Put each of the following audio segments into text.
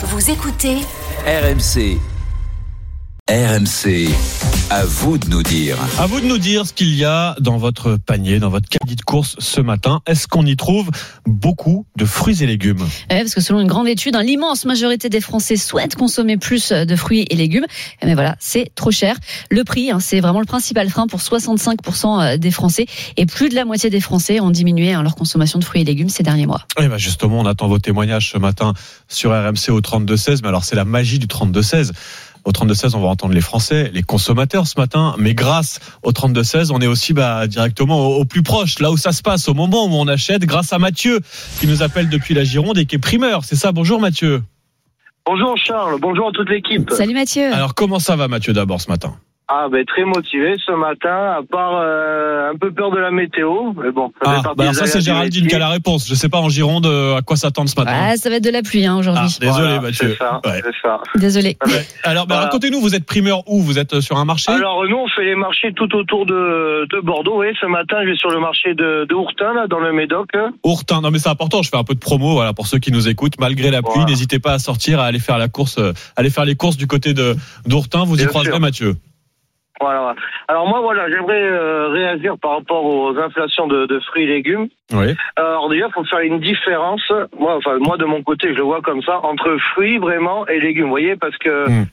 Vous écoutez RMC. RMC. À vous de nous dire. À vous de nous dire ce qu'il y a dans votre panier, dans votre caddie de course ce matin. Est-ce qu'on y trouve beaucoup de fruits et légumes? Ouais, parce que selon une grande étude, hein, l'immense majorité des Français souhaitent consommer plus de fruits et légumes. Mais voilà, c'est trop cher. Le prix, hein, c'est vraiment le principal frein pour 65% des Français. Et plus de la moitié des Français ont diminué hein, leur consommation de fruits et légumes ces derniers mois. Eh ben justement, on attend vos témoignages ce matin sur RMC au 32-16. Mais alors, c'est la magie du 32-16. Au 32-16, on va entendre les Français, les consommateurs ce matin. Mais grâce au 32-16, on est aussi bah, directement au, au, plus proche, là où ça se passe, au moment où on achète, grâce à Mathieu, qui nous appelle depuis la Gironde et qui est primeur. C'est ça, bonjour Mathieu. Bonjour Charles, bonjour à toute l'équipe. Salut Mathieu. Alors comment ça va Mathieu d'abord ce matin? Ah ben très motivé ce matin, à part euh, un peu peur de la météo, mais bon. Ça, ah, bah ça c'est Géraldine qui a la réponse. Je sais pas en Gironde euh, à quoi s'attendre ce matin. Ah, ça va être de la pluie hein, aujourd'hui. Ah, désolé voilà, Mathieu. C'est ça, ouais. ça. Désolé. Ouais. Alors bah, voilà. racontez-nous, vous êtes primeur où? Vous êtes sur un marché? Alors nous on fait les marchés tout autour de, de Bordeaux. Oui, ce matin je vais sur le marché de, de Ourtin là, dans le Médoc. Ourtin, non mais c'est important. Je fais un peu de promo voilà pour ceux qui nous écoutent. Malgré la pluie, voilà. n'hésitez pas à sortir, à aller faire la course, euh, aller faire les courses du côté de d'Ourtin. Vous y Bien croiserez sûr. Mathieu. Voilà. Alors moi, voilà, j'aimerais euh, réagir par rapport aux inflations de, de fruits et légumes. Oui. Alors déjà, il faut faire une différence. Moi, enfin, moi de mon côté, je le vois comme ça entre fruits vraiment et légumes. Vous voyez, parce que mm.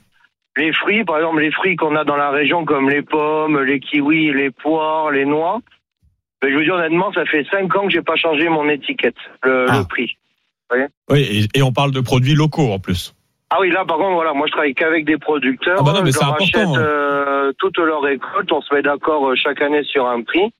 les fruits, par exemple, les fruits qu'on a dans la région, comme les pommes, les kiwis, les poires, les noix. Mais je veux dire honnêtement, ça fait cinq ans que j'ai pas changé mon étiquette, le, ah. le prix. Vous voyez? Oui, et, et on parle de produits locaux en plus. Ah oui, là par contre, voilà, moi je travaille qu'avec des producteurs. Ah bah non, mais je leur achète euh, toutes leurs récoltes, on se met d'accord chaque année sur un prix.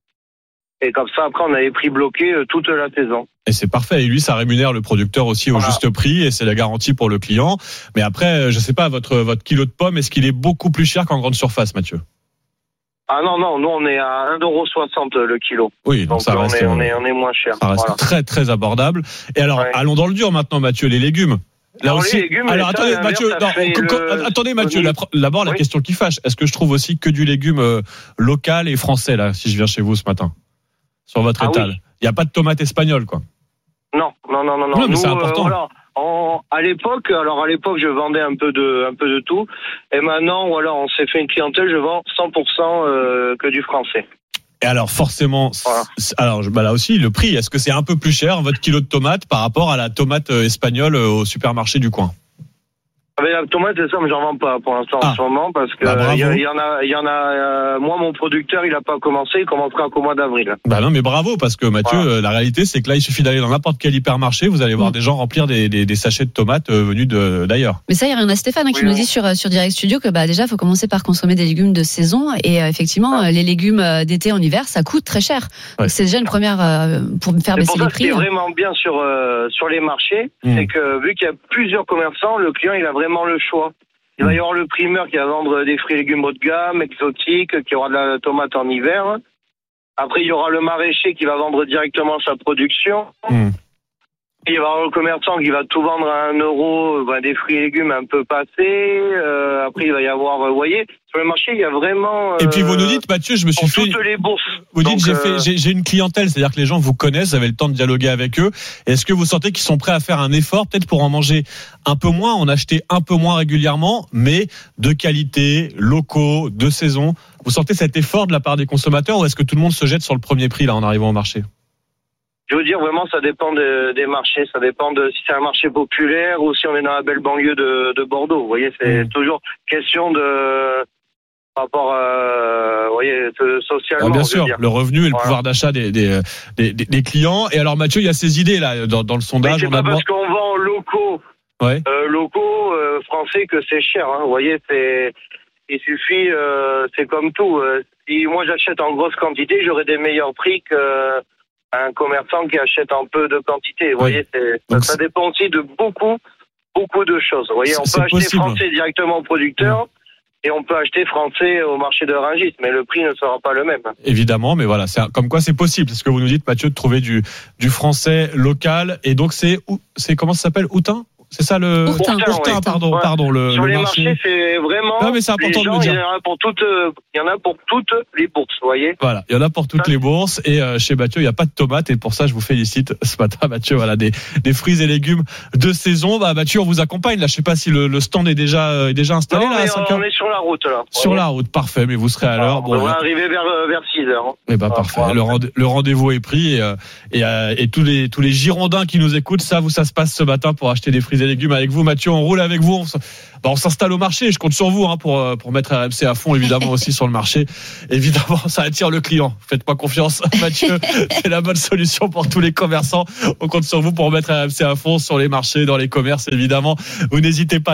Et comme ça, après, on a les prix bloqués euh, toute la saison. Et c'est parfait. Et lui, ça rémunère le producteur aussi voilà. au juste prix et c'est la garantie pour le client. Mais après, je sais pas, votre, votre kilo de pommes, est-ce qu'il est beaucoup plus cher qu'en grande surface, Mathieu? Ah non, non, nous on est à 1,60€ le kilo. Oui, donc, donc ça on, reste, est, on, est, on est moins cher. Ça reste voilà. très très abordable. Et alors, ouais. allons dans le dur maintenant, Mathieu, les légumes. Là Alors, aussi. légumes, Alors attendez, ça, Mathieu. Non, le... Attendez, Mathieu. D'abord, la oui. question qui fâche. Est-ce que je trouve aussi que du légume euh, local et français là, si je viens chez vous ce matin, sur votre ah, étal Il oui. n'y a pas de tomates espagnoles, quoi. Non, non, non, non, non. non mais c'est important. Euh, voilà. En, à l'époque, alors à l'époque, je vendais un peu de, un peu de tout, et maintenant, voilà, on s'est fait une clientèle, je vends 100% euh, que du français. Et alors forcément, voilà. alors bah là aussi le prix, est-ce que c'est un peu plus cher votre kilo de tomate par rapport à la tomate euh, espagnole au supermarché du coin? Mais la tomate, c'est ça, mais j'en vends pas pour l'instant ah. en ce moment parce que bah, il y, y, en a, il y en a. Euh, moi, mon producteur, il a pas commencé, il commencera qu'au mois d'avril. Bah non, mais bravo parce que Mathieu, voilà. euh, la réalité, c'est que là, il suffit d'aller dans n'importe quel hypermarché, vous allez voir mmh. des gens remplir des, des, des sachets de tomates euh, venus d'ailleurs. Mais ça, il y a rien à Stéphane hein, qui oui, nous dit sur sur Direct Studio que bah déjà, il faut commencer par consommer des légumes de saison et euh, effectivement, ah. les légumes euh, d'été en hiver, ça coûte très cher. Ouais. C'est déjà une première euh, pour me faire baisser pour ça, les prix. Ce qui est hein. vraiment bien sur sur les marchés, mmh. c'est que vu qu'il y a plusieurs commerçants, le client, il a vraiment le choix. Il va y avoir le primeur qui va vendre des fruits et légumes haut de gamme, exotiques, qui aura de la tomate en hiver. Après, il y aura le maraîcher qui va vendre directement sa production. Mmh. Il va y avoir le commerçant qui va tout vendre à un euro, ben, des fruits et légumes un peu passés. Euh, après, il va y avoir, vous voyez, sur le marché, il y a vraiment. Euh, et puis vous nous dites, Mathieu, je me suis fait. Toutes les bourses. Vous dites, j'ai euh... j'ai une clientèle, c'est-à-dire que les gens vous connaissent, vous avez le temps de dialoguer avec eux. Est-ce que vous sentez qu'ils sont prêts à faire un effort, peut-être pour en manger un peu moins, en acheter un peu moins régulièrement, mais de qualité, locaux, de saison? Vous sentez cet effort de la part des consommateurs, ou est-ce que tout le monde se jette sur le premier prix là en arrivant au marché? Je veux dire, vraiment, ça dépend de, des marchés. Ça dépend de si c'est un marché populaire ou si on est dans la belle banlieue de, de Bordeaux. Vous voyez, c'est mmh. toujours question de par rapport, euh, vous voyez, socialement. Ah, bien sûr, le revenu et le voilà. pouvoir d'achat des, des, des, des, clients. Et alors, Mathieu, il y a ces idées là dans, dans le sondage. C'est pas parce qu'on vend locaux, ouais. euh, locaux euh, français que c'est cher. Hein. Vous voyez, c'est il suffit, euh, c'est comme tout. Euh, si moi j'achète en grosse quantité, j'aurai des meilleurs prix que un commerçant qui achète en peu de quantité. Vous oui. voyez, ça, ça, dépend aussi de beaucoup, beaucoup de choses. Vous voyez, on peut acheter possible. français directement au producteur. Mmh. Et on peut acheter français au marché de Rungis, mais le prix ne sera pas le même. Évidemment, mais voilà, c'est comme quoi c'est possible. C'est ce que vous nous dites, Mathieu, de trouver du, du français local. Et donc c'est c'est comment ça s'appelle Outin C'est ça le ouais. pardon, Ouais. pardon, le, Sur le les marché. marchés, c'est vraiment. Non, mais c'est important de le dire. Il y en a pour toutes, il y en a pour toutes les bourses, vous voyez. Voilà, il y en a pour toutes les bourses et euh, chez Mathieu, il n'y a pas de tomates et pour ça je vous félicite ce matin Mathieu, voilà des, des fruits et légumes de saison. Bah Mathieu, on vous accompagne là, je sais pas si le, le stand est déjà euh, est déjà installé Non, là à mais 5 on est sur la route là. Sur la route, parfait, mais vous serez à l'heure. on Bon, va là, arriver vers euh, vers 6 heures. hein. eh ben, Ah, parfait. Le, rendez- le rendez-vous est pris et, et, et tous les tous les Girondins qui nous écoutent savent où ça se passe ce matin pour acheter des fruits légumes avec vous. Mathieu, on roule avec vous. On, bah, s'installe au marché. Je compte sur vous hein, pour euh, pour mettre RMC à fond évidemment aussi sur le marché. Évidemment, ça attire le client. Faites-moi confiance, Mathieu. C'est la bonne solution pour tous les commerçants. On compte sur vous pour mettre RMC à fond sur les marchés, dans les commerces évidemment. Vous n'hésitez pas.